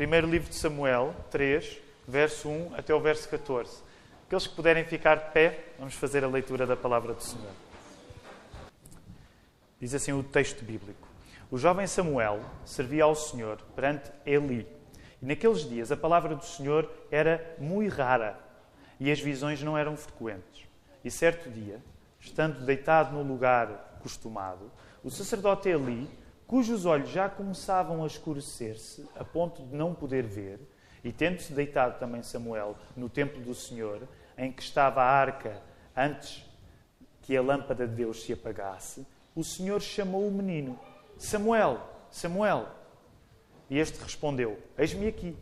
Primeiro livro de Samuel, 3, verso 1 até o verso 14. Aqueles que puderem ficar de pé, vamos fazer a leitura da palavra do Senhor. Diz assim o texto bíblico: O jovem Samuel servia ao Senhor perante Eli. E naqueles dias a palavra do Senhor era muito rara e as visões não eram frequentes. E certo dia, estando deitado no lugar costumado, o sacerdote Eli, cujos olhos já começavam a escurecer-se a ponto de não poder ver, e tendo-se deitado também Samuel no templo do Senhor, em que estava a arca antes que a lâmpada de Deus se apagasse, o Senhor chamou o menino: Samuel, Samuel. E este respondeu: Eis-me aqui.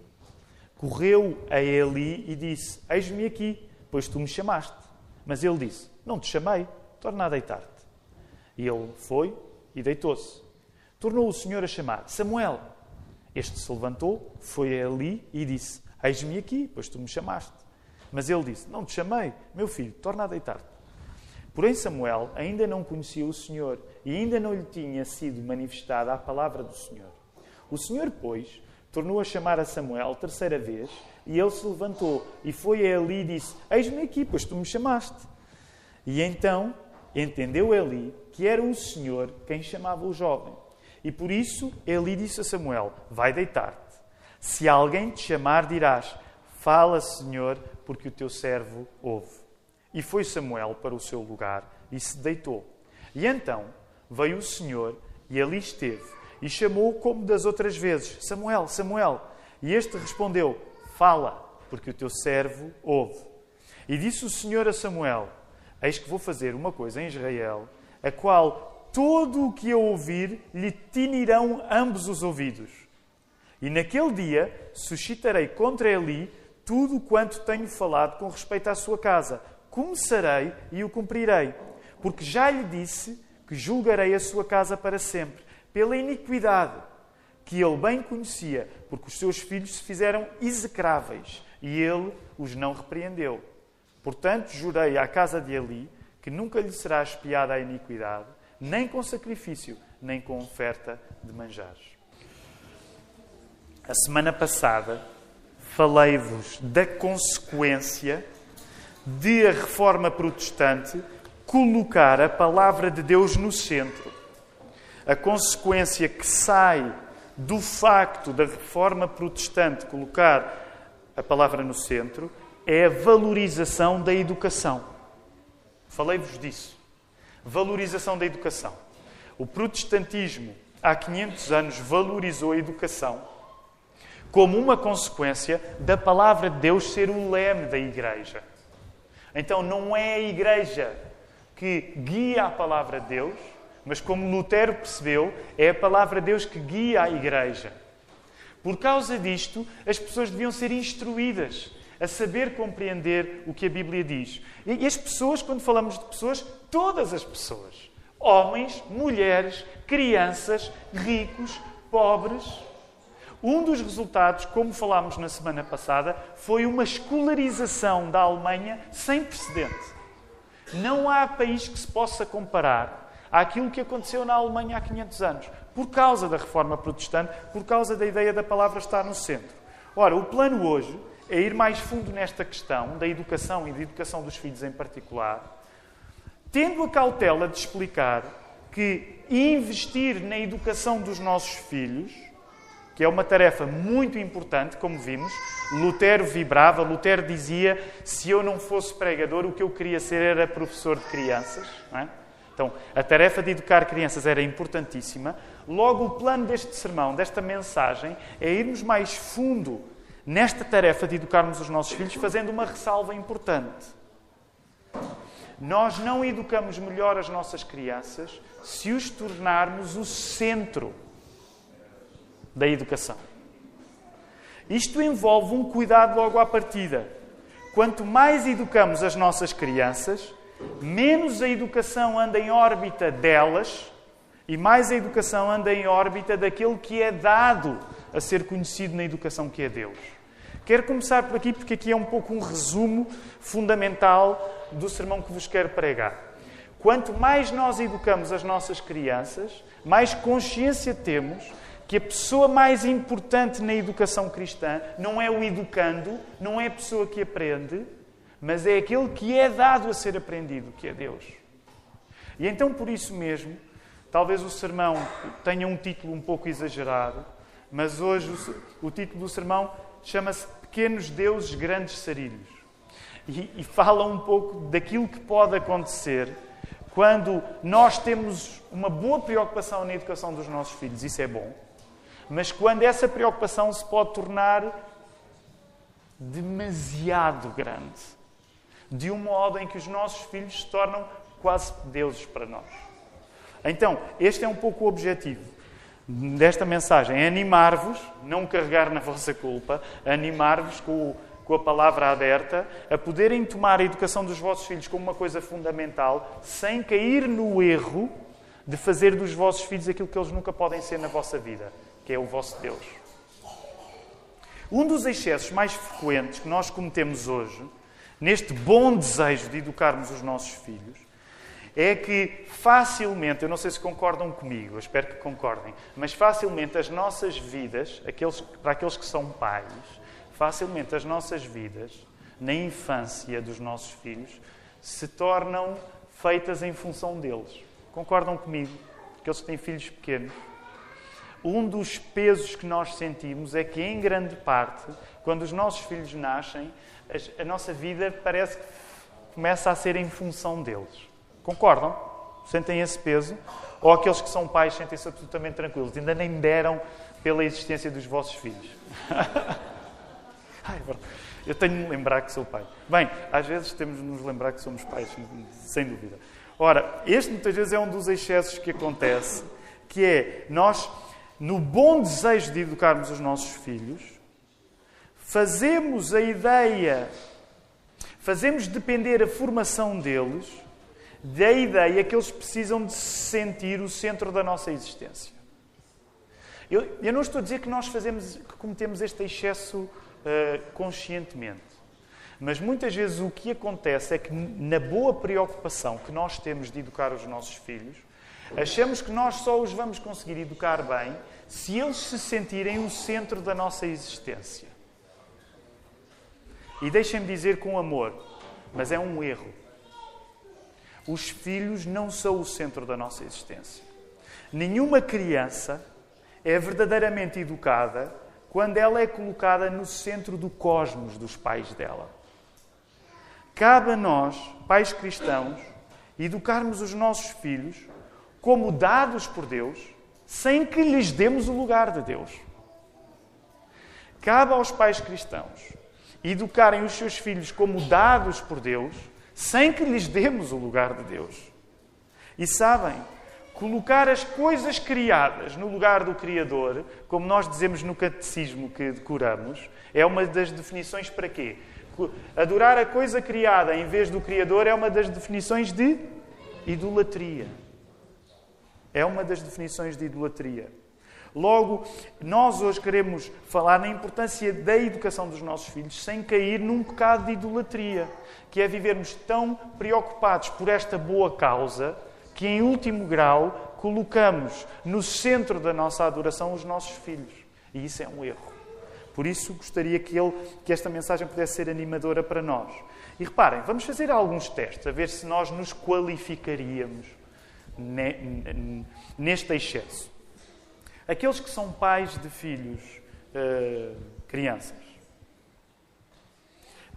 Correu a Eli e disse: Eis-me aqui, pois tu me chamaste. Mas ele disse: Não te chamei, torna a deitar-te. E ele foi e deitou-se. Tornou o Senhor a chamar: Samuel. Este se levantou, foi a Eli e disse: Eis-me aqui, pois tu me chamaste. Mas ele disse: Não te chamei, meu filho, torna a deitar-te. Porém, Samuel ainda não conhecia o Senhor e ainda não lhe tinha sido manifestada a palavra do Senhor. O Senhor, pois, tornou a chamar a Samuel terceira vez e ele se levantou e foi a Eli e disse: Eis-me aqui, pois tu me chamaste. E então entendeu Eli que era o Senhor quem chamava o jovem. E por isso Eli disse a Samuel: Vai deitar-te. Se alguém te chamar, dirás: Fala, Senhor, porque o teu servo ouve. E foi Samuel para o seu lugar e se deitou. E então veio o Senhor e ali esteve e chamou como das outras vezes: Samuel, Samuel. E este respondeu: Fala, porque o teu servo ouve. E disse o Senhor a Samuel: Eis que vou fazer uma coisa em Israel, a qual todo o que eu ouvir lhe tinirão ambos os ouvidos. E naquele dia suscitarei contra Eli tudo quanto tenho falado com respeito à sua casa, começarei e o cumprirei. Porque já lhe disse que julgarei a sua casa para sempre, pela iniquidade que ele bem conhecia, porque os seus filhos se fizeram execráveis e ele os não repreendeu. Portanto, jurei à casa de Eli que nunca lhe será espiada a iniquidade, nem com sacrifício, nem com oferta de manjares. A semana passada falei-vos da consequência de a reforma protestante colocar a palavra de Deus no centro. A consequência que sai do facto da reforma protestante colocar a palavra no centro é a valorização da educação. Falei-vos disso. Valorização da educação. O protestantismo, há 500 anos, valorizou a educação como uma consequência da palavra de Deus ser o leme da igreja. Então não é a Igreja que guia a palavra de Deus, mas como Lutero percebeu, é a palavra de Deus que guia a Igreja. Por causa disto, as pessoas deviam ser instruídas a saber compreender o que a Bíblia diz. E as pessoas, quando falamos de pessoas, todas as pessoas. Homens, mulheres, crianças, ricos, pobres, um dos resultados, como falámos na semana passada, foi uma escolarização da Alemanha sem precedente. Não há país que se possa comparar àquilo que aconteceu na Alemanha há 500 anos, por causa da reforma protestante, por causa da ideia da palavra estar no centro. Ora, o plano hoje é ir mais fundo nesta questão da educação e da educação dos filhos em particular, tendo a cautela de explicar que investir na educação dos nossos filhos que é uma tarefa muito importante, como vimos. Lutero vibrava, Lutero dizia: se eu não fosse pregador, o que eu queria ser era professor de crianças. É? Então, a tarefa de educar crianças era importantíssima. Logo, o plano deste sermão, desta mensagem, é irmos mais fundo nesta tarefa de educarmos os nossos filhos, fazendo uma ressalva importante. Nós não educamos melhor as nossas crianças se os tornarmos o centro da educação. Isto envolve um cuidado logo à partida. Quanto mais educamos as nossas crianças, menos a educação anda em órbita delas e mais a educação anda em órbita daquele que é dado a ser conhecido na educação que é Deus. Quero começar por aqui porque aqui é um pouco um resumo fundamental do sermão que vos quero pregar. Quanto mais nós educamos as nossas crianças, mais consciência temos que a pessoa mais importante na educação cristã não é o educando, não é a pessoa que aprende, mas é aquele que é dado a ser aprendido, que é Deus. E então, por isso mesmo, talvez o sermão tenha um título um pouco exagerado, mas hoje o, o título do sermão chama-se Pequenos Deuses, Grandes Sarilhos. E, e fala um pouco daquilo que pode acontecer quando nós temos uma boa preocupação na educação dos nossos filhos, isso é bom. Mas quando essa preocupação se pode tornar demasiado grande, de um modo em que os nossos filhos se tornam quase deuses para nós. Então, este é um pouco o objetivo desta mensagem: animar-vos, não carregar na vossa culpa, animar-vos com, com a palavra aberta, a poderem tomar a educação dos vossos filhos como uma coisa fundamental, sem cair no erro de fazer dos vossos filhos aquilo que eles nunca podem ser na vossa vida, que é o vosso Deus. Um dos excessos mais frequentes que nós cometemos hoje, neste bom desejo de educarmos os nossos filhos, é que facilmente, eu não sei se concordam comigo, eu espero que concordem, mas facilmente as nossas vidas, aqueles, para aqueles que são pais, facilmente as nossas vidas, na infância dos nossos filhos, se tornam feitas em função deles. Concordam comigo? Aqueles que têm filhos pequenos. Um dos pesos que nós sentimos é que, em grande parte, quando os nossos filhos nascem, a nossa vida parece que começa a ser em função deles. Concordam? Sentem esse peso? Ou aqueles que são pais sentem-se absolutamente tranquilos? Ainda nem deram pela existência dos vossos filhos. Ai, eu tenho de me lembrar que sou pai. Bem, às vezes temos de nos lembrar que somos pais, sem dúvida. Ora, este muitas vezes é um dos excessos que acontece, que é nós, no bom desejo de educarmos os nossos filhos, fazemos a ideia, fazemos depender a formação deles da ideia que eles precisam de se sentir o centro da nossa existência. Eu, eu não estou a dizer que nós fazemos, que cometemos este excesso uh, conscientemente. Mas muitas vezes o que acontece é que, na boa preocupação que nós temos de educar os nossos filhos, achamos que nós só os vamos conseguir educar bem se eles se sentirem o centro da nossa existência. E deixem-me dizer com amor, mas é um erro. Os filhos não são o centro da nossa existência. Nenhuma criança é verdadeiramente educada quando ela é colocada no centro do cosmos dos pais dela. Cabe a nós, pais cristãos, educarmos os nossos filhos como dados por Deus, sem que lhes demos o lugar de Deus. Cabe aos pais cristãos educarem os seus filhos como dados por Deus, sem que lhes demos o lugar de Deus. E sabem, colocar as coisas criadas no lugar do Criador, como nós dizemos no catecismo que decoramos, é uma das definições para quê? Adorar a coisa criada em vez do Criador é uma das definições de idolatria. É uma das definições de idolatria. Logo, nós hoje queremos falar na importância da educação dos nossos filhos sem cair num pecado de idolatria, que é vivermos tão preocupados por esta boa causa que, em último grau, colocamos no centro da nossa adoração os nossos filhos. E isso é um erro. Por isso, gostaria que, ele, que esta mensagem pudesse ser animadora para nós. E reparem, vamos fazer alguns testes, a ver se nós nos qualificaríamos neste excesso. Aqueles que são pais de filhos, uh, crianças,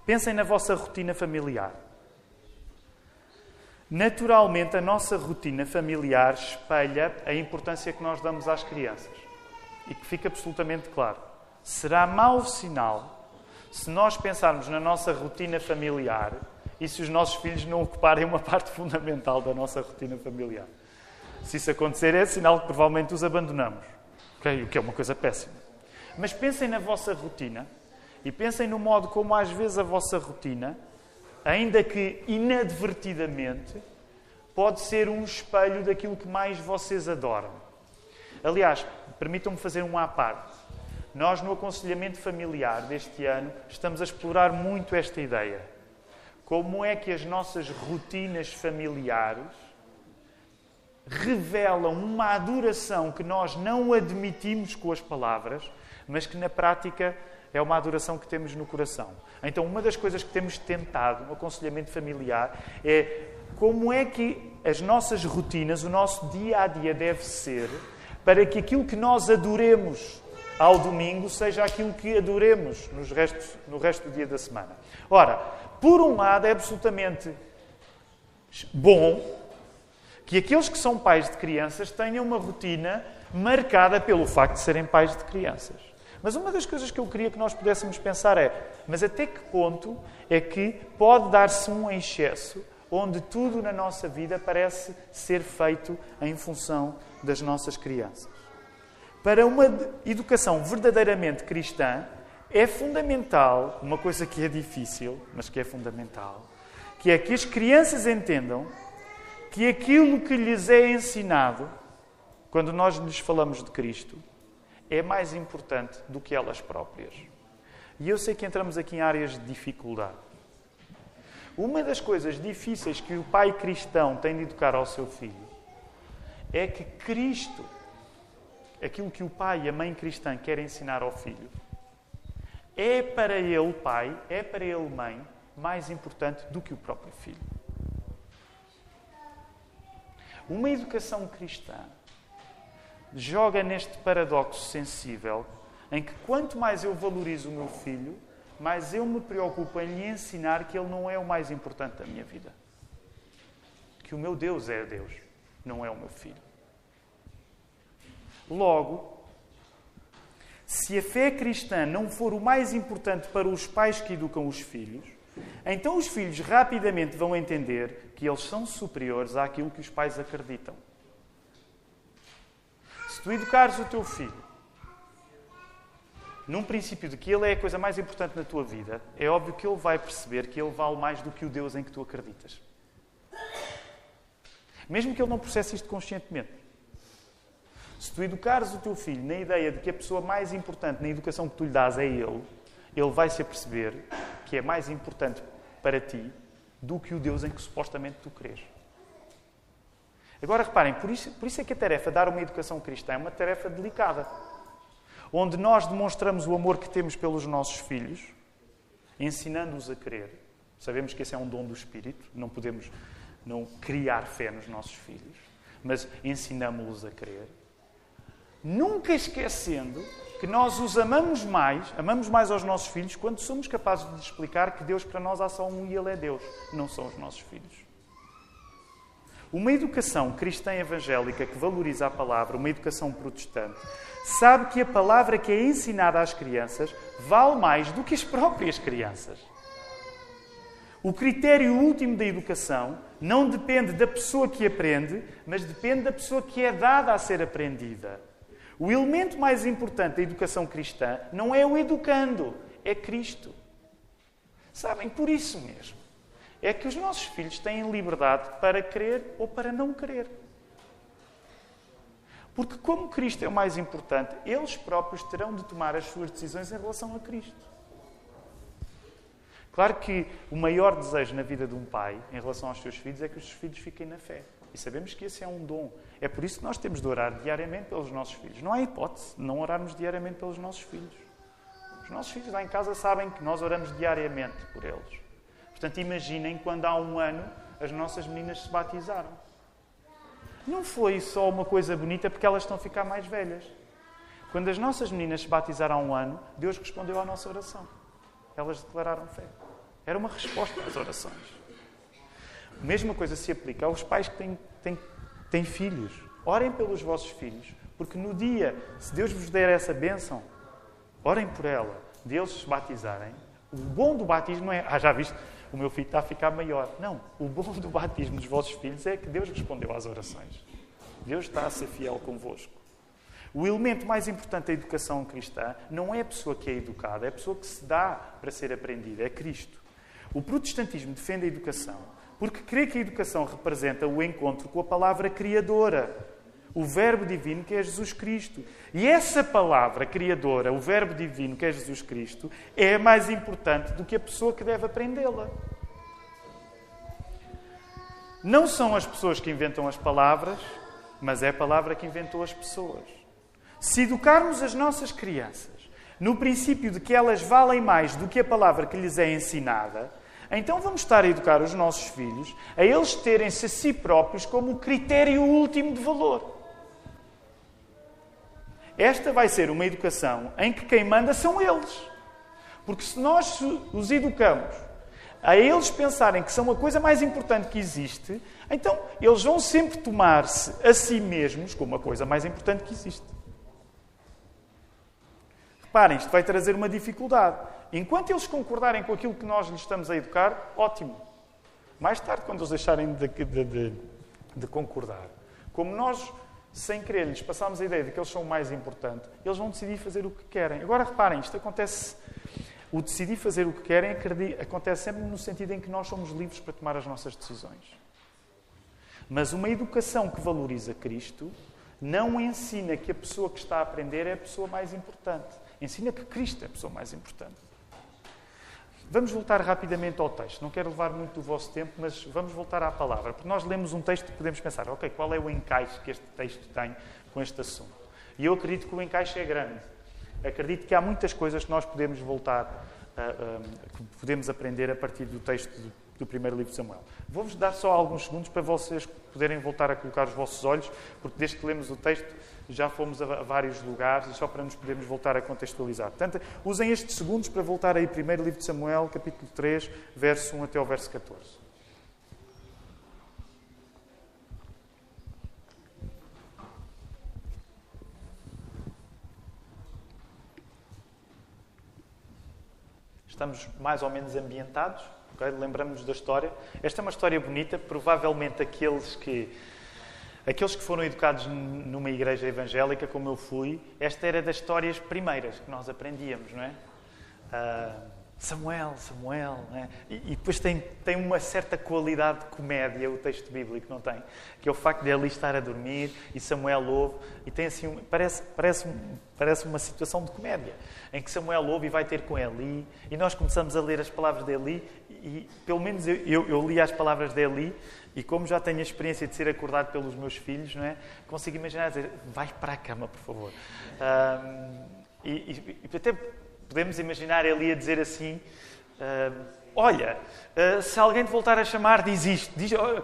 pensem na vossa rotina familiar. Naturalmente, a nossa rotina familiar espelha a importância que nós damos às crianças. E que fica absolutamente claro. Será mau sinal se nós pensarmos na nossa rotina familiar e se os nossos filhos não ocuparem uma parte fundamental da nossa rotina familiar. Se isso acontecer, é sinal que provavelmente os abandonamos. Okay? O que é uma coisa péssima. Mas pensem na vossa rotina e pensem no modo como às vezes a vossa rotina, ainda que inadvertidamente, pode ser um espelho daquilo que mais vocês adoram. Aliás, permitam-me fazer um à parte. Nós, no aconselhamento familiar deste ano, estamos a explorar muito esta ideia. Como é que as nossas rotinas familiares revelam uma adoração que nós não admitimos com as palavras, mas que na prática é uma adoração que temos no coração. Então, uma das coisas que temos tentado no aconselhamento familiar é como é que as nossas rotinas, o nosso dia a dia deve ser para que aquilo que nós adoremos ao domingo seja aquilo que adoremos nos restos, no resto do dia da semana. Ora, por um lado, é absolutamente bom que aqueles que são pais de crianças tenham uma rotina marcada pelo facto de serem pais de crianças. Mas uma das coisas que eu queria que nós pudéssemos pensar é: mas até que ponto é que pode dar-se um excesso onde tudo na nossa vida parece ser feito em função das nossas crianças? Para uma educação verdadeiramente cristã, é fundamental, uma coisa que é difícil, mas que é fundamental, que é que as crianças entendam que aquilo que lhes é ensinado, quando nós lhes falamos de Cristo, é mais importante do que elas próprias. E eu sei que entramos aqui em áreas de dificuldade. Uma das coisas difíceis que o pai cristão tem de educar ao seu filho é que Cristo, aquilo que o pai e a mãe cristã querem ensinar ao filho, é para ele, pai, é para ele, mãe, mais importante do que o próprio filho. Uma educação cristã joga neste paradoxo sensível em que quanto mais eu valorizo o meu filho, mais eu me preocupo em lhe ensinar que ele não é o mais importante da minha vida. Que o meu Deus é Deus, não é o meu filho. Logo, se a fé cristã não for o mais importante para os pais que educam os filhos, então os filhos rapidamente vão entender que eles são superiores àquilo que os pais acreditam. Se tu educares o teu filho num princípio de que ele é a coisa mais importante na tua vida, é óbvio que ele vai perceber que ele vale mais do que o Deus em que tu acreditas. Mesmo que ele não processe isto conscientemente. Se tu educares o teu filho na ideia de que a pessoa mais importante na educação que tu lhe dás é ele, ele vai se aperceber que é mais importante para ti do que o Deus em que supostamente tu crês. Agora reparem, por isso, por isso é que a tarefa de dar uma educação cristã é uma tarefa delicada. Onde nós demonstramos o amor que temos pelos nossos filhos, ensinando-os a crer. Sabemos que esse é um dom do Espírito, não podemos não criar fé nos nossos filhos, mas ensinamos-los a crer. Nunca esquecendo que nós os amamos mais, amamos mais aos nossos filhos, quando somos capazes de explicar que Deus para nós há só um e Ele é Deus, não são os nossos filhos. Uma educação cristã evangélica que valoriza a palavra, uma educação protestante, sabe que a palavra que é ensinada às crianças vale mais do que as próprias crianças. O critério último da educação não depende da pessoa que aprende, mas depende da pessoa que é dada a ser aprendida. O elemento mais importante da educação cristã não é o educando, é Cristo. Sabem, por isso mesmo, é que os nossos filhos têm liberdade para crer ou para não crer. Porque, como Cristo é o mais importante, eles próprios terão de tomar as suas decisões em relação a Cristo. Claro que o maior desejo na vida de um pai em relação aos seus filhos é que os seus filhos fiquem na fé. E sabemos que esse é um dom. É por isso que nós temos de orar diariamente pelos nossos filhos. Não há hipótese de não orarmos diariamente pelos nossos filhos. Os nossos filhos lá em casa sabem que nós oramos diariamente por eles. Portanto, imaginem quando há um ano as nossas meninas se batizaram. Não foi só uma coisa bonita porque elas estão a ficar mais velhas. Quando as nossas meninas se batizaram há um ano, Deus respondeu à nossa oração. Elas declararam fé. Era uma resposta às orações. A mesma coisa se aplica aos pais que têm, têm, têm filhos. Orem pelos vossos filhos, porque no dia, se Deus vos der essa bênção, orem por ela, deles se batizarem. O bom do batismo é, ah, já viste, o meu filho está a ficar maior. Não, o bom do batismo dos vossos filhos é que Deus respondeu às orações. Deus está a ser fiel convosco. O elemento mais importante da educação cristã não é a pessoa que é educada, é a pessoa que se dá para ser aprendida, é Cristo. O protestantismo defende a educação porque crê que a educação representa o encontro com a palavra criadora, o Verbo divino que é Jesus Cristo. E essa palavra criadora, o Verbo divino que é Jesus Cristo, é mais importante do que a pessoa que deve aprendê-la. Não são as pessoas que inventam as palavras, mas é a palavra que inventou as pessoas. Se educarmos as nossas crianças no princípio de que elas valem mais do que a palavra que lhes é ensinada, então vamos estar a educar os nossos filhos a eles terem-se a si próprios como o critério último de valor. Esta vai ser uma educação em que quem manda são eles. Porque se nós os educamos a eles pensarem que são a coisa mais importante que existe, então eles vão sempre tomar-se a si mesmos como a coisa mais importante que existe. Reparem, isto vai trazer uma dificuldade. Enquanto eles concordarem com aquilo que nós lhes estamos a educar, ótimo. Mais tarde, quando eles deixarem de, de, de, de concordar, como nós, sem querer, lhes passamos a ideia de que eles são o mais importante, eles vão decidir fazer o que querem. Agora, reparem, isto acontece. O decidir fazer o que querem acontece sempre no sentido em que nós somos livres para tomar as nossas decisões. Mas uma educação que valoriza Cristo não ensina que a pessoa que está a aprender é a pessoa mais importante. Ensina que Cristo é a pessoa mais importante. Vamos voltar rapidamente ao texto. Não quero levar muito do vosso tempo, mas vamos voltar à palavra. Porque nós lemos um texto e podemos pensar, ok, qual é o encaixe que este texto tem com este assunto? E eu acredito que o encaixe é grande. Acredito que há muitas coisas que nós podemos voltar, a, a, que podemos aprender a partir do texto do, primeiro livro de Samuel. Vou-vos dar só alguns segundos para vocês poderem voltar a colocar os vossos olhos, porque desde que lemos o texto já fomos a vários lugares e só para nos podermos voltar a contextualizar. Portanto, usem estes segundos para voltar aí, primeiro livro de Samuel, capítulo 3, verso 1 até ao verso 14. Estamos mais ou menos ambientados, okay? lembramos da história. Esta é uma história bonita, provavelmente aqueles que Aqueles que foram educados numa igreja evangélica, como eu fui, esta era das histórias primeiras que nós aprendíamos, não é? Uh, Samuel, Samuel, é? e, e, depois tem, tem uma certa qualidade de comédia o texto bíblico, não tem? Que é o facto de ali estar a dormir e Samuel ouve, e tem assim, parece, parece, parece uma situação de comédia, em que Samuel ouve e vai ter com Eli, e nós começamos a ler as palavras de Eli, e pelo menos eu, eu, eu li as palavras de Eli, e como já tenho a experiência de ser acordado pelos meus filhos, não é? Consigo imaginar dizer, vai para a cama, por favor. Um, e, e, e, até podemos imaginar ele a dizer assim, um, olha, uh, se alguém te voltar a chamar, diz isto. Diz, oh.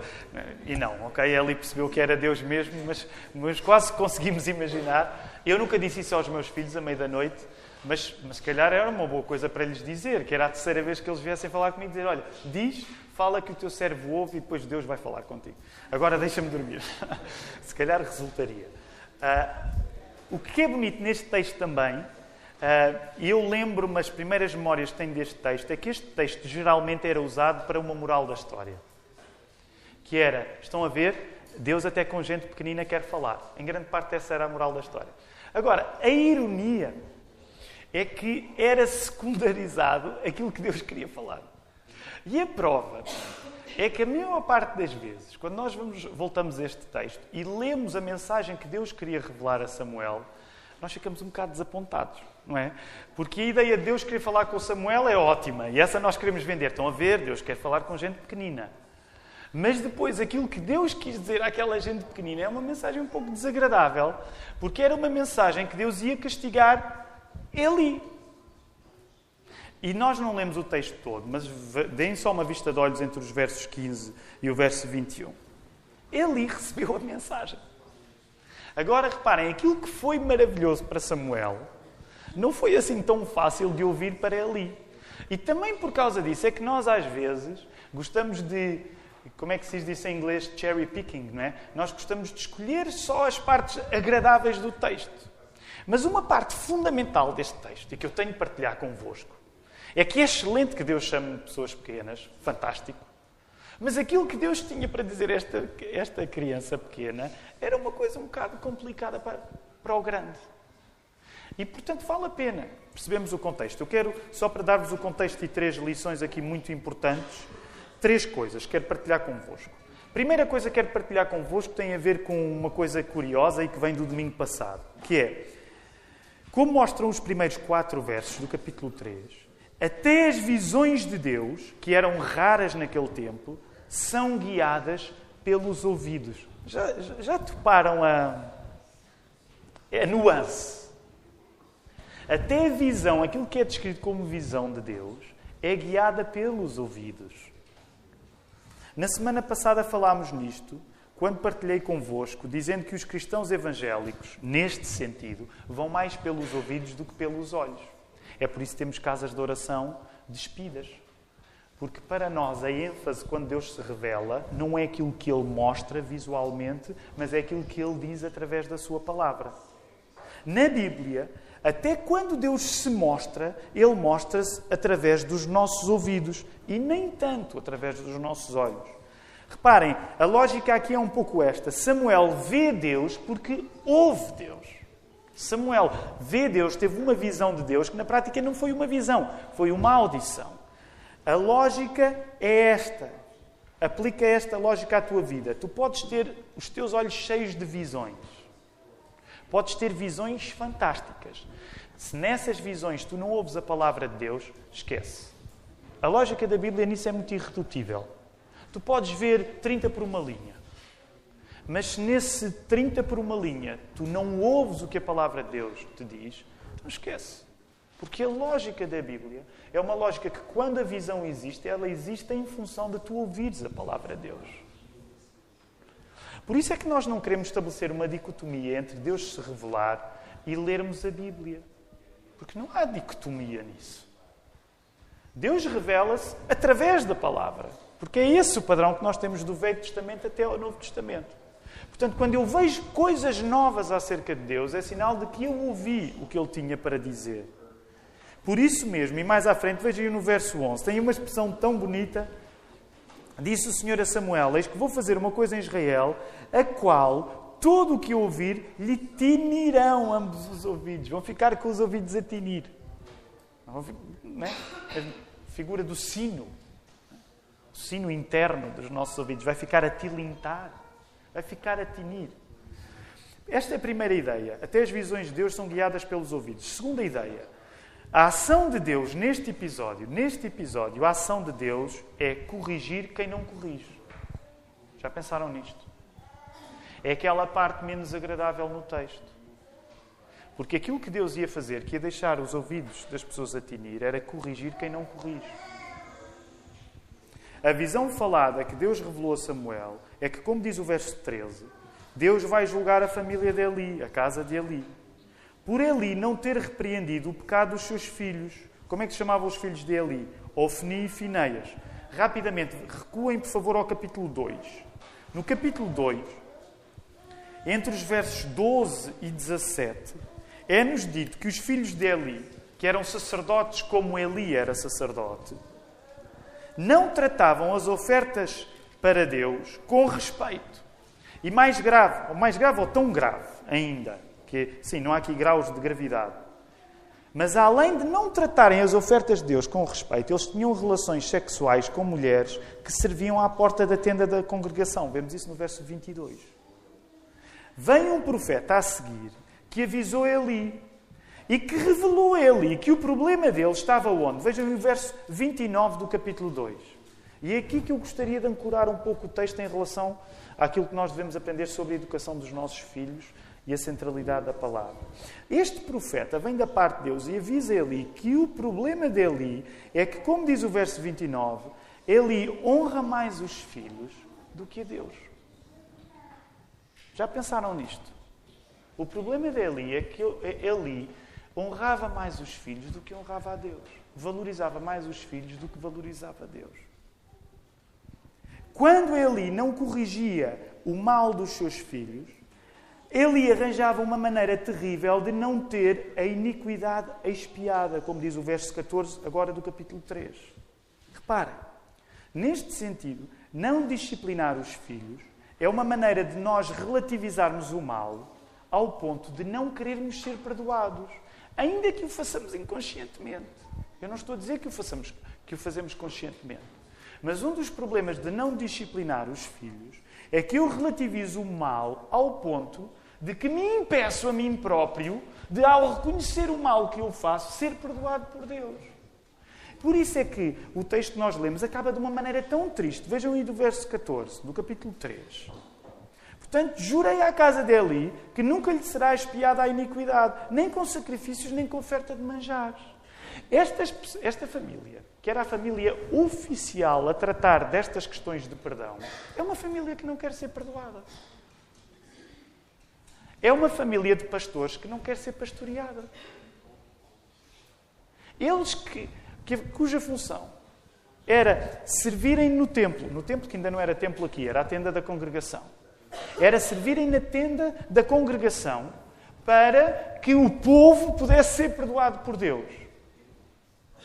E não, ok? Ele percebeu que era Deus mesmo, mas, mas quase conseguimos imaginar. Eu nunca disse isso aos meus filhos à meia da noite, mas, mas se calhar era uma boa coisa para lhes dizer, que era a terceira vez que eles viessem falar comigo, dizer, olha, diz fala que o teu servo ouve e depois Deus vai falar contigo. Agora deixa-me dormir. Se calhar resultaria. Uh, o que é bonito neste texto também, e uh, eu lembro-me, as primeiras memórias que tenho deste texto, é que este texto geralmente era usado para uma moral da história. Que era, estão a ver, Deus até com gente pequenina quer falar. Em grande parte essa era a moral da história. Agora, a ironia é que era secundarizado aquilo que Deus queria falar. E a prova é que a maior parte das vezes, quando nós vamos, voltamos a este texto e lemos a mensagem que Deus queria revelar a Samuel, nós ficamos um bocado desapontados, não é? Porque a ideia de Deus querer falar com Samuel é ótima e essa nós queremos vender. Estão a ver? Deus quer falar com gente pequenina. Mas depois aquilo que Deus quis dizer àquela gente pequenina é uma mensagem um pouco desagradável, porque era uma mensagem que Deus ia castigar Eli. E nós não lemos o texto todo, mas deem só uma vista de olhos entre os versos 15 e o verso 21. Eli recebeu a mensagem. Agora reparem, aquilo que foi maravilhoso para Samuel não foi assim tão fácil de ouvir para Eli. E também por causa disso é que nós às vezes gostamos de, como é que se diz em inglês, cherry picking, não é? Nós gostamos de escolher só as partes agradáveis do texto. Mas uma parte fundamental deste texto, e que eu tenho de partilhar convosco, é que é excelente que Deus chame pessoas pequenas, fantástico. Mas aquilo que Deus tinha para dizer a esta, esta criança pequena era uma coisa um bocado complicada para, para o grande. E, portanto, vale a pena percebemos o contexto. Eu quero, só para dar-vos o contexto e três lições aqui muito importantes, três coisas que quero partilhar convosco. Primeira coisa que quero partilhar convosco tem a ver com uma coisa curiosa e que vem do domingo passado, que é, como mostram os primeiros quatro versos do capítulo 3, até as visões de Deus, que eram raras naquele tempo, são guiadas pelos ouvidos. Já, já, toparam a, a nuance? Até a visão, aquilo que é descrito como visão de Deus, é guiada pelos ouvidos. Na semana passada falámos nisto, quando partilhei convosco, dizendo que os cristãos evangélicos, neste sentido, vão mais pelos ouvidos do que pelos olhos. É por isso que temos casas de oração despidas. Porque para nós a ênfase, quando Deus se revela, não é aquilo que Ele mostra visualmente, mas é aquilo que Ele diz através da Sua palavra. Na Bíblia, até quando Deus se mostra, Ele mostra-se através dos nossos ouvidos e nem tanto através dos nossos olhos. Reparem, a lógica aqui é um pouco esta: Samuel vê Deus porque ouve Deus. Samuel vê Deus, teve uma visão de Deus que na prática não foi uma visão, foi uma audição. A lógica é esta. Aplica esta lógica à tua vida. Tu podes ter os teus olhos cheios de visões. Podes ter visões fantásticas. Se nessas visões tu não ouves a palavra de Deus, esquece. A lógica da Bíblia nisso é muito irredutível. Tu podes ver 30 por uma linha. Mas se nesse 30 por uma linha tu não ouves o que a palavra de Deus te diz, então esquece. Porque a lógica da Bíblia é uma lógica que, quando a visão existe, ela existe em função de tu ouvires a palavra de Deus. Por isso é que nós não queremos estabelecer uma dicotomia entre Deus se revelar e lermos a Bíblia. Porque não há dicotomia nisso. Deus revela-se através da palavra. Porque é esse o padrão que nós temos do Velho Testamento até ao Novo Testamento. Portanto, quando eu vejo coisas novas acerca de Deus, é sinal de que eu ouvi o que Ele tinha para dizer. Por isso mesmo, e mais à frente, veja aí no verso 11, tem uma expressão tão bonita. Disse o Senhor a Samuel: Eis que vou fazer uma coisa em Israel, a qual todo o que ouvir lhe tinirão ambos os ouvidos. Vão ficar com os ouvidos a tinir. Né? A figura do sino o sino interno dos nossos ouvidos vai ficar a tilintar, vai ficar a tinir. Esta é a primeira ideia. Até as visões de Deus são guiadas pelos ouvidos. Segunda ideia. A ação de Deus neste episódio, neste episódio, a ação de Deus é corrigir quem não corrige. Já pensaram nisto? É aquela parte menos agradável no texto. Porque aquilo que Deus ia fazer, que ia deixar os ouvidos das pessoas a tinir, era corrigir quem não corrige. A visão falada que Deus revelou a Samuel é que, como diz o verso 13, Deus vai julgar a família de Eli, a casa de Eli. Por Eli não ter repreendido o pecado dos seus filhos. Como é que se chamavam os filhos de Eli? Ofni e Fineias. Rapidamente, recuem, por favor, ao capítulo 2. No capítulo 2, entre os versos 12 e 17, é-nos dito que os filhos de Eli, que eram sacerdotes como Eli era sacerdote, não tratavam as ofertas para Deus com respeito. E mais grave, ou mais grave ou tão grave ainda, que sim, não há aqui graus de gravidade. Mas além de não tratarem as ofertas de Deus com respeito, eles tinham relações sexuais com mulheres que serviam à porta da tenda da congregação. Vemos isso no verso 22. Vem um profeta a seguir que avisou Eli e que revelou a Eli que o problema dele estava onde? Vejam o verso 29 do capítulo 2. E é aqui que eu gostaria de ancorar um pouco o texto em relação àquilo que nós devemos aprender sobre a educação dos nossos filhos e a centralidade da palavra. Este profeta vem da parte de Deus e avisa Eli que o problema de Eli é que, como diz o verso 29, Eli honra mais os filhos do que a Deus. Já pensaram nisto? O problema de Eli é que Eli honrava mais os filhos do que honrava a Deus. Valorizava mais os filhos do que valorizava a Deus. Quando Eli não corrigia o mal dos seus filhos, Eli arranjava uma maneira terrível de não ter a iniquidade expiada, como diz o verso 14, agora do capítulo 3. Reparem, neste sentido, não disciplinar os filhos é uma maneira de nós relativizarmos o mal ao ponto de não querermos ser perdoados ainda que o façamos inconscientemente. Eu não estou a dizer que o, façamos, que o fazemos conscientemente. Mas um dos problemas de não disciplinar os filhos é que eu relativizo o mal ao ponto de que me impeço a mim próprio de, ao reconhecer o mal que eu faço, ser perdoado por Deus. Por isso é que o texto que nós lemos acaba de uma maneira tão triste. Vejam aí do verso 14, do capítulo 3. Portanto, jurei à casa de Eli que nunca lhe será espiada a iniquidade, nem com sacrifícios, nem com oferta de manjares. Esta, esta família, que era a família oficial a tratar destas questões de perdão, é uma família que não quer ser perdoada. É uma família de pastores que não quer ser pastoreada. Eles que, que, cuja função era servirem no templo, no templo que ainda não era templo aqui, era a tenda da congregação. Era servirem na tenda da congregação para que o povo pudesse ser perdoado por Deus.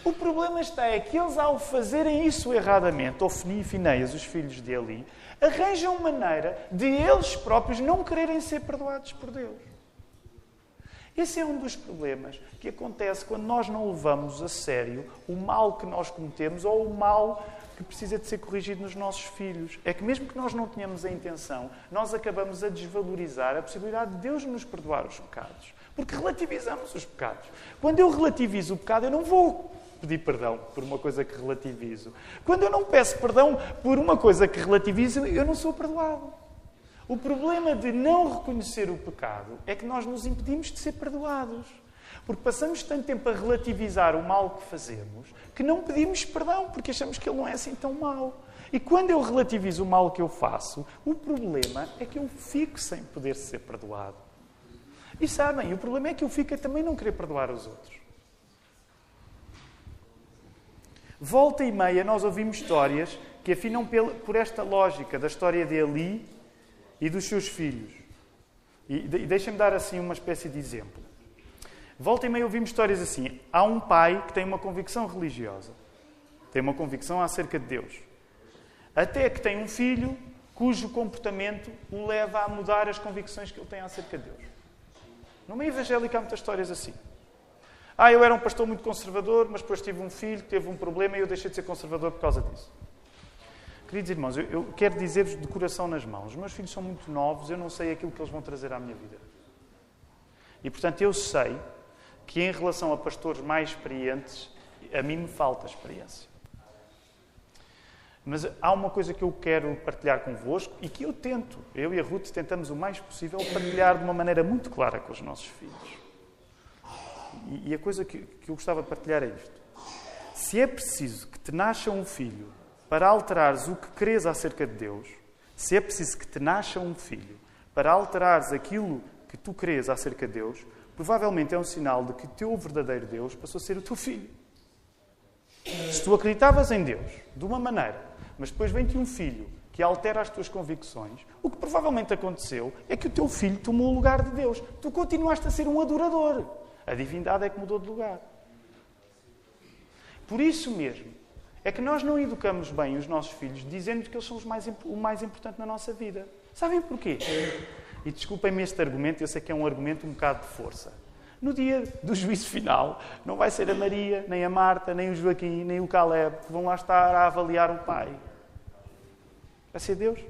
O problema está é que eles, ao fazerem isso erradamente, Ofni e Fineias, os filhos de Eli, arranjam maneira de eles próprios não quererem ser perdoados por Deus. Esse é um dos problemas que acontece quando nós não levamos a sério o mal que nós cometemos ou o mal que precisa de ser corrigido nos nossos filhos. É que mesmo que nós não tenhamos a intenção, nós acabamos a desvalorizar a possibilidade de Deus nos perdoar os pecados. Porque relativizamos os pecados. Quando eu relativizo o pecado, eu não vou pedir perdão por uma coisa que relativizo. Quando eu não peço perdão por uma coisa que relativizo, eu não sou perdoado. O problema de não reconhecer o pecado é que nós nos impedimos de ser perdoados. Porque passamos tanto tempo a relativizar o mal que fazemos que não pedimos perdão, porque achamos que ele não é assim tão mau. E quando eu relativizo o mal que eu faço, o problema é que eu fico sem poder ser perdoado. E sabem, o problema é que eu fico a também não querer perdoar os outros. Volta e meia nós ouvimos histórias que afinam por esta lógica da história de Eli e dos seus filhos. E deixem-me dar assim uma espécie de exemplo. Volta e meia ouvimos histórias assim. Há um pai que tem uma convicção religiosa, tem uma convicção acerca de Deus. Até que tem um filho cujo comportamento o leva a mudar as convicções que ele tem acerca de Deus. No meio evangélico há muitas histórias assim. Ah, eu era um pastor muito conservador, mas depois tive um filho que teve um problema e eu deixei de ser conservador por causa disso. Queridos irmãos, eu, eu quero dizer-vos de coração nas mãos: os meus filhos são muito novos, eu não sei aquilo que eles vão trazer à minha vida. E portanto eu sei que em relação a pastores mais experientes, a mim me falta experiência. Mas há uma coisa que eu quero partilhar convosco e que eu tento, eu e a Ruth tentamos o mais possível partilhar de uma maneira muito clara com os nossos filhos. E, a coisa que, eu gostava de partilhar é isto. Se é preciso que te nasça um filho para alterares o que crês acerca de Deus, se é preciso que te nasça um filho para alterares aquilo que tu crês acerca de Deus, provavelmente é um sinal de que o teu verdadeiro Deus passou a ser o teu filho. Se tu acreditavas em Deus de uma maneira, mas depois vem-te um filho que altera as tuas convicções, o que provavelmente aconteceu é que o teu filho tomou o lugar de Deus. Tu continuaste a ser um adorador. A divindade é que mudou de lugar. Por isso mesmo, é que nós não educamos bem os nossos filhos dizendo que eles são mais, o mais importante na nossa vida. Sabem porquê? E desculpem-me este argumento, eu sei que é um argumento um bocado de força. No dia do juízo final, não vai ser a Maria, nem a Marta, nem o Joaquim, nem o Caleb que vão lá estar a avaliar o pai. Vai ser Deus.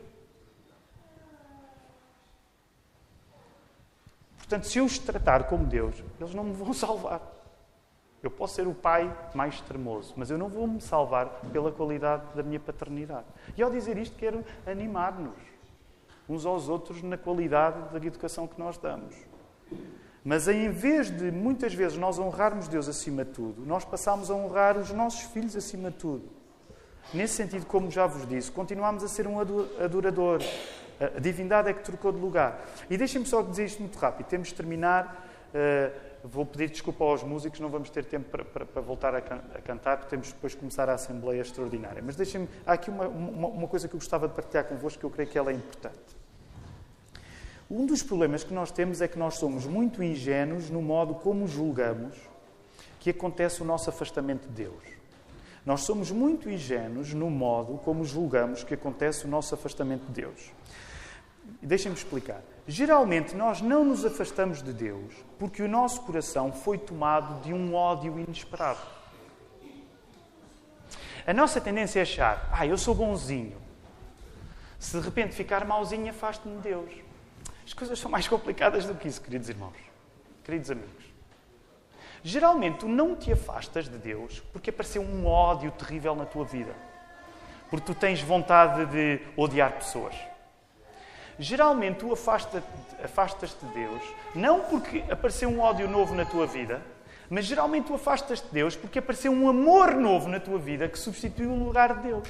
Portanto, se eu os tratar como Deus, eles não me vão salvar. Eu posso ser o pai mais extremoso, mas eu não vou me salvar pela qualidade da minha paternidade. E ao dizer isto, quero animar-nos uns aos outros na qualidade da educação que nós damos. Mas em vez de muitas vezes nós honrarmos Deus acima de tudo, nós passamos a honrar os nossos filhos acima de tudo. Nesse sentido, como já vos disse, continuamos a ser um adorador, a divindade é que trocou de lugar. E deixem-me só dizer isto muito rápido. Temos de terminar. Uh, vou pedir desculpa aos músicos, não vamos ter tempo para, para, para voltar a, can, a, cantar, porque temos depois de começar a Assembleia Extraordinária. Mas deixem-me. Há aqui uma, uma, uma, coisa que eu gostava de partilhar convosco, que eu creio que ela é importante. Um dos problemas que nós temos é que nós somos muito ingênuos no modo como julgamos que acontece o nosso afastamento de Deus. Nós somos muito ingênuos no modo como julgamos que acontece o nosso afastamento de Deus. Deixem-me explicar. Geralmente nós não nos afastamos de Deus porque o nosso coração foi tomado de um ódio inesperado. A nossa tendência é achar, ah, eu sou bonzinho. Se de repente ficar mauzinho, afaste-me de Deus. As coisas são mais complicadas do que isso, queridos irmãos, queridos amigos. Geralmente tu não te afastas de Deus porque apareceu um ódio terrível na tua vida. Porque tu tens vontade de odiar pessoas geralmente tu afasta- afastas-te de Deus, não porque apareceu um ódio novo na tua vida, mas geralmente tu afastas-te de Deus porque apareceu um amor novo na tua vida que substituiu o lugar de Deus.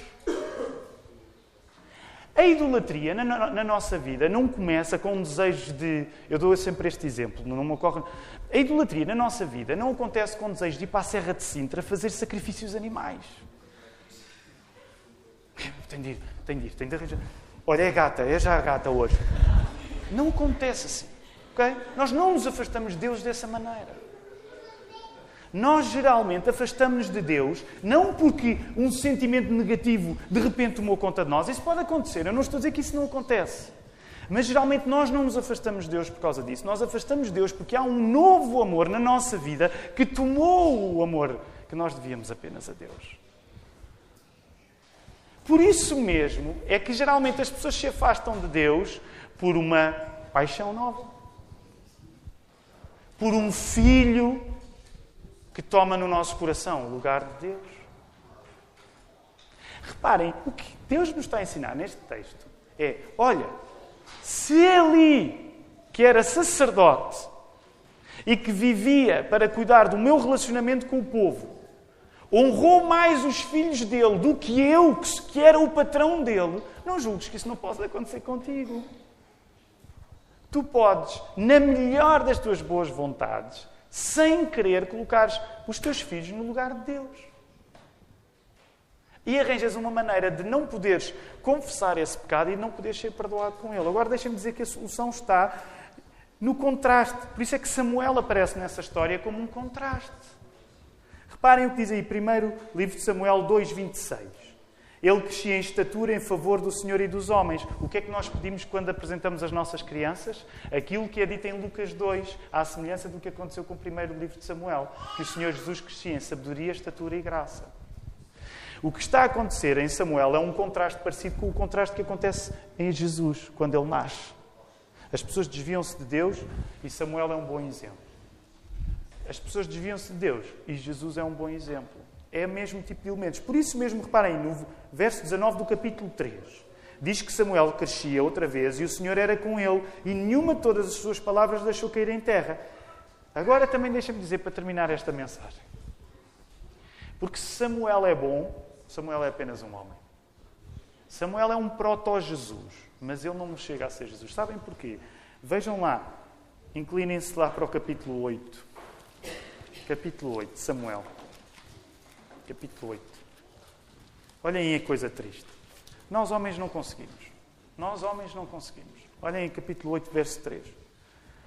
A idolatria na, na- na nossa vida não começa com um desejo de. Eu dou sempre este exemplo, não me ocorre. A idolatria na nossa vida não acontece com o desejo de ir para a Serra de Sintra fazer sacrifícios animais. Tenho de ir, tenho de ir, tenho de arranjar. Olha, é gata, é já a gata hoje. Não acontece assim. ok? Nós não nos afastamos de Deus dessa maneira. Nós geralmente afastamos-nos de Deus não porque um sentimento negativo de repente tomou conta de nós. Isso pode acontecer. Eu não estou a dizer que isso não acontece. Mas geralmente nós não nos afastamos de Deus por causa disso. Nós afastamos de Deus porque há um novo amor na nossa vida que tomou o amor que nós devíamos apenas a Deus. Por isso mesmo é que geralmente as pessoas se afastam de Deus por uma paixão nova. Por um filho que toma no nosso coração o lugar de Deus. Reparem, o que Deus nos está a ensinar neste texto é: olha, se Eli, que era sacerdote e que vivia para cuidar do meu relacionamento com o povo, honrou mais os filhos dele do que eu, que era o patrão dele, não julgues que isso não possa acontecer contigo. Tu podes, na melhor das tuas boas vontades, sem querer colocares os teus filhos no lugar de Deus. E arranjas uma maneira de não poderes confessar esse pecado e não poderes ser perdoado com ele. Agora deixem-me dizer que a solução está no contraste. Por isso é que Samuel aparece nessa história como um contraste. Reparem o que diz aí, primeiro livro de Samuel 2,26. Ele crescia em estatura em favor do Senhor e dos homens. O que é que nós pedimos quando apresentamos as nossas crianças? Aquilo que é dito em Lucas 2, à semelhança do que aconteceu com o primeiro livro de Samuel, que o Senhor Jesus crescia em sabedoria, estatura e graça. O que está a acontecer em Samuel é um contraste parecido com o contraste que acontece em Jesus, quando ele nasce. As pessoas desviam-se de Deus e Samuel é um bom exemplo. As pessoas desviam-se de Deus e Jesus é um bom exemplo. É o mesmo tipo de elementos. Por isso mesmo, reparem, no verso 19 do capítulo 3, diz que Samuel crescia outra vez e o Senhor era com ele e nenhuma de todas as suas palavras deixou cair em terra. Agora também deixa-me dizer para terminar esta mensagem. Porque Samuel é bom, Samuel é apenas um homem. Samuel é um proto-Jesus, mas ele não chega a ser Jesus. Sabem porquê? Vejam lá, inclinem-se lá para o capítulo 8. Capítulo 8, Samuel. Capítulo 8. Olhem a coisa triste. Nós homens não conseguimos. Nós homens não conseguimos. Olhem aí capítulo 8, verso 3.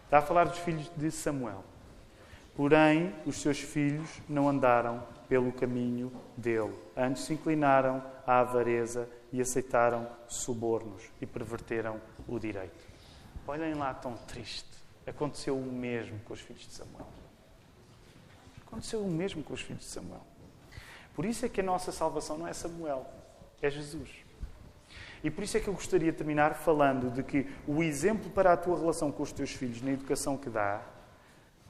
Está a falar dos filhos de Samuel. Porém, os seus filhos não andaram pelo caminho dele. Antes se inclinaram à avareza e aceitaram subornos e perverteram o direito. Olhem lá, tão triste. Aconteceu o mesmo com os filhos de Samuel. Aconteceu o mesmo com os filhos de Samuel. Por isso é que a nossa salvação não é Samuel, é Jesus. E por isso é que eu gostaria de terminar falando de que o exemplo para a tua relação com os teus filhos na educação que dá,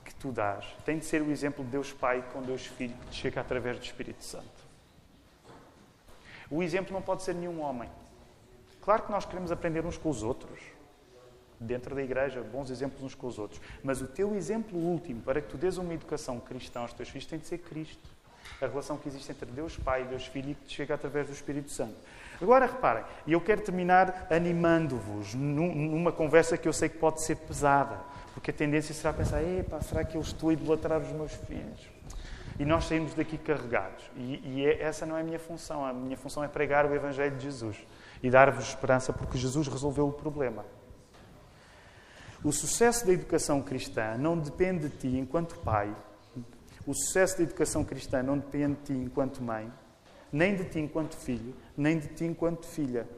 que tu dás, tem de ser o exemplo de Deus Pai com Deus Filho que te chega através do Espírito Santo. O exemplo não pode ser nenhum homem. Claro que nós queremos aprender uns com os outros. Dentro da igreja, bons exemplos uns com os outros. Mas o teu exemplo último para que tu dês uma educação cristã aos teus filhos tem de ser Cristo. A relação que existe entre Deus Pai e Deus Filho e que chega através do Espírito Santo. Agora reparem, e eu quero terminar animando-vos numa conversa que eu sei que pode ser pesada, porque a tendência será pensar: Epá, será que eu estou a idolatrar os meus filhos? E nós saímos daqui carregados. E, e é, essa não é a minha função. A minha função é pregar o Evangelho de Jesus e dar-vos esperança, porque Jesus resolveu o problema. O sucesso da educação cristã não depende de ti enquanto pai, o sucesso da educação cristã não depende de ti enquanto mãe, nem de ti enquanto filho, nem de ti enquanto filha.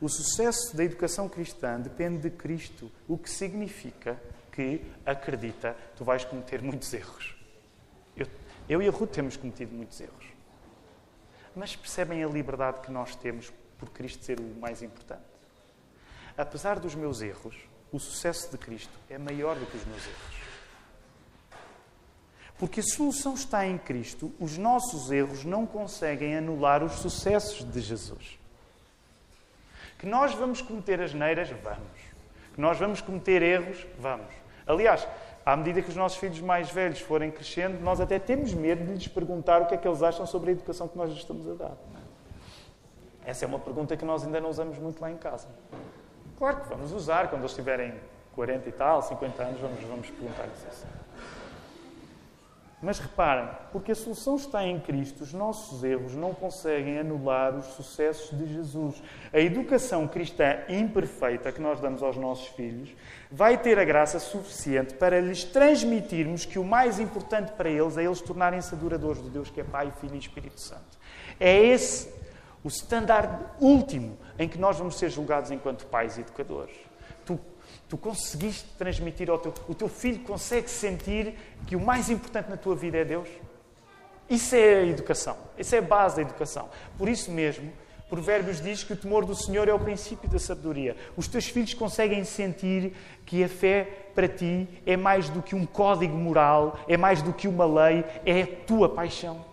O sucesso da educação cristã depende de Cristo, o que significa que, acredita, tu vais cometer muitos erros. Eu, eu e a Ruth temos cometido muitos erros. Mas percebem a liberdade que nós temos por Cristo ser o mais importante. Apesar dos meus erros, o sucesso de Cristo é maior do que os meus erros. Porque a solução está em Cristo, os nossos erros não conseguem anular os sucessos de Jesus. Que nós vamos cometer as neiras? Vamos. Que nós vamos cometer erros? Vamos. Aliás, à medida que os nossos filhos mais velhos forem crescendo, nós até temos medo de lhes perguntar o que é que eles acham sobre a educação que nós lhes estamos a dar. Essa é uma pergunta que nós ainda não usamos muito lá em casa. Claro que vamos usar quando eles tiverem 40 e tal, 50 anos, vamos, vamos perguntar-lhes isso. Mas reparem, porque a solução está em Cristo, os nossos erros não conseguem anular os sucessos de Jesus. A educação cristã imperfeita que nós damos aos nossos filhos vai ter a graça suficiente para lhes transmitirmos que o mais importante para eles é eles tornarem-se adoradores de Deus, que é Pai, Filho e Espírito Santo. É esse o standard último em que nós vamos ser julgados enquanto pais e educadores. Tu Tu conseguiste transmitir ao teu... O teu filho consegue sentir que o mais importante na tua vida é Deus? Isso é a educação. Isso é a base da educação. Por isso mesmo, Provérbios diz que o temor do Senhor é o princípio da sabedoria. Os teus filhos conseguem sentir que a fé para ti é mais do que um código moral, é mais do que uma lei, é a tua paixão.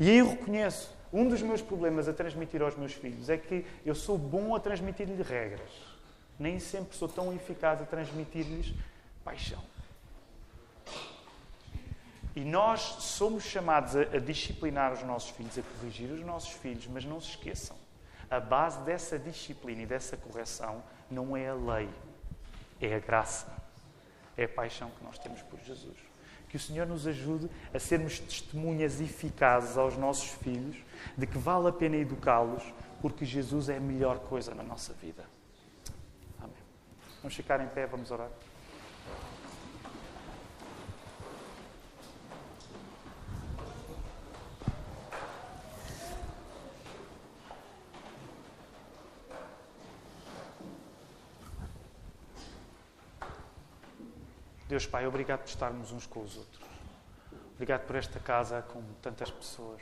E aí eu reconheço, um dos meus problemas a transmitir aos meus filhos é que eu sou bom a transmitir-lhe regras nem sempre sou tão eficaz a transmitir-lhes paixão. E nós somos chamados a, a, disciplinar os nossos filhos, a corrigir os nossos filhos, mas não se esqueçam: a base dessa disciplina e dessa correção não é a lei, é a graça, é a paixão que nós temos por Jesus. Que o Senhor nos ajude a sermos testemunhas eficazes aos nossos filhos de que vale a pena educá-los, porque Jesus é a melhor coisa na nossa vida. Vamos ficar em pé, vamos orar. Deus Pai, obrigado por estarmos uns com os outros. Obrigado por esta casa com tantas pessoas.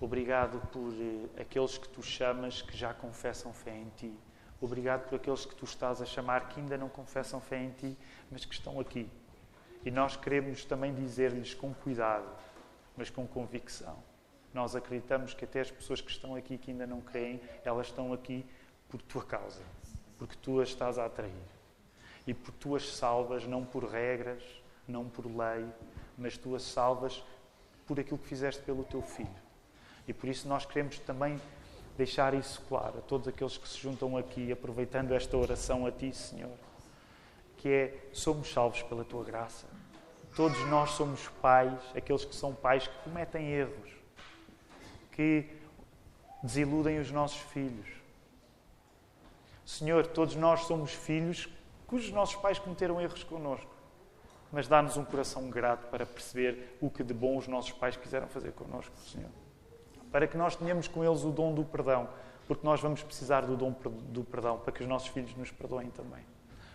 Obrigado por eh, aqueles que tu chamas que já confessam fé em Ti. Obrigado por aqueles que tu estás a chamar que ainda não confessam fé em ti, mas que estão aqui. E nós queremos também dizer-lhes com cuidado, mas com convicção. Nós acreditamos que até as pessoas que estão aqui que ainda não creem, elas estão aqui por tua causa, porque tu as estás a atrair. E por tu as salvas não por regras, não por lei, mas tu as salvas por aquilo que fizeste pelo teu filho. E por isso nós queremos também deixar isso claro a todos aqueles que se juntam aqui, aproveitando esta oração a Ti, Senhor, que é: somos salvos pela Tua graça. Todos nós somos pais, aqueles que são pais que cometem erros, que desiludem os nossos filhos. Senhor, todos nós somos filhos cujos nossos pais cometeram erros connosco, mas dá-nos um coração grato para perceber o que de bom os nossos pais quiseram fazer connosco, Senhor para que nós tenhamos com eles o dom do perdão, porque nós vamos precisar do dom do perdão para que os nossos filhos nos perdoem também,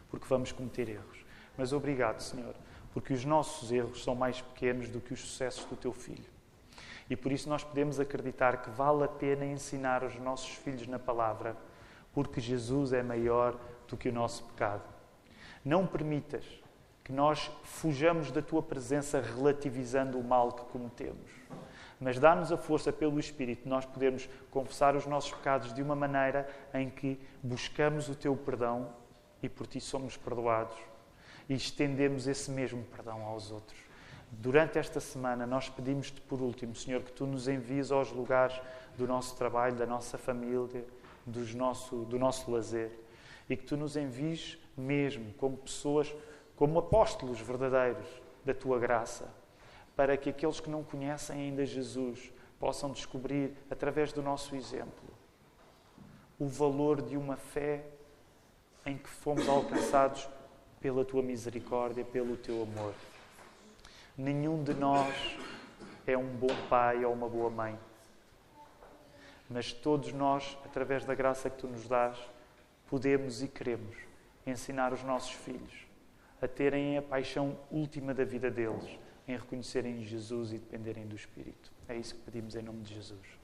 porque vamos cometer erros. Mas obrigado, Senhor, porque os nossos erros são mais pequenos do que os sucessos do teu filho. E por isso nós podemos acreditar que vale a pena ensinar os nossos filhos na palavra, porque Jesus é maior do que o nosso pecado. Não permitas que nós fujamos da tua presença relativizando o mal que cometemos mas dá-nos a força pelo Espírito nós podermos confessar os nossos pecados de uma maneira em que buscamos o teu perdão e por ti somos perdoados e estendemos esse mesmo perdão aos outros. Durante esta semana, nós pedimos-te por último, Senhor, que tu nos envies aos lugares do nosso trabalho, da nossa família, dos nosso, do nosso lazer e que tu nos envies mesmo como pessoas, como apóstolos verdadeiros da tua graça para que aqueles que não conhecem ainda Jesus possam descobrir, através do nosso exemplo, o valor de uma fé em que fomos alcançados pela tua misericórdia, pelo teu amor. Nenhum de nós é um bom pai ou uma boa mãe, mas todos nós, através da graça que tu nos dás, podemos e queremos ensinar os nossos filhos a terem a paixão última da vida deles em reconhecerem Jesus e dependerem do Espírito. É isso que pedimos em nome de Jesus.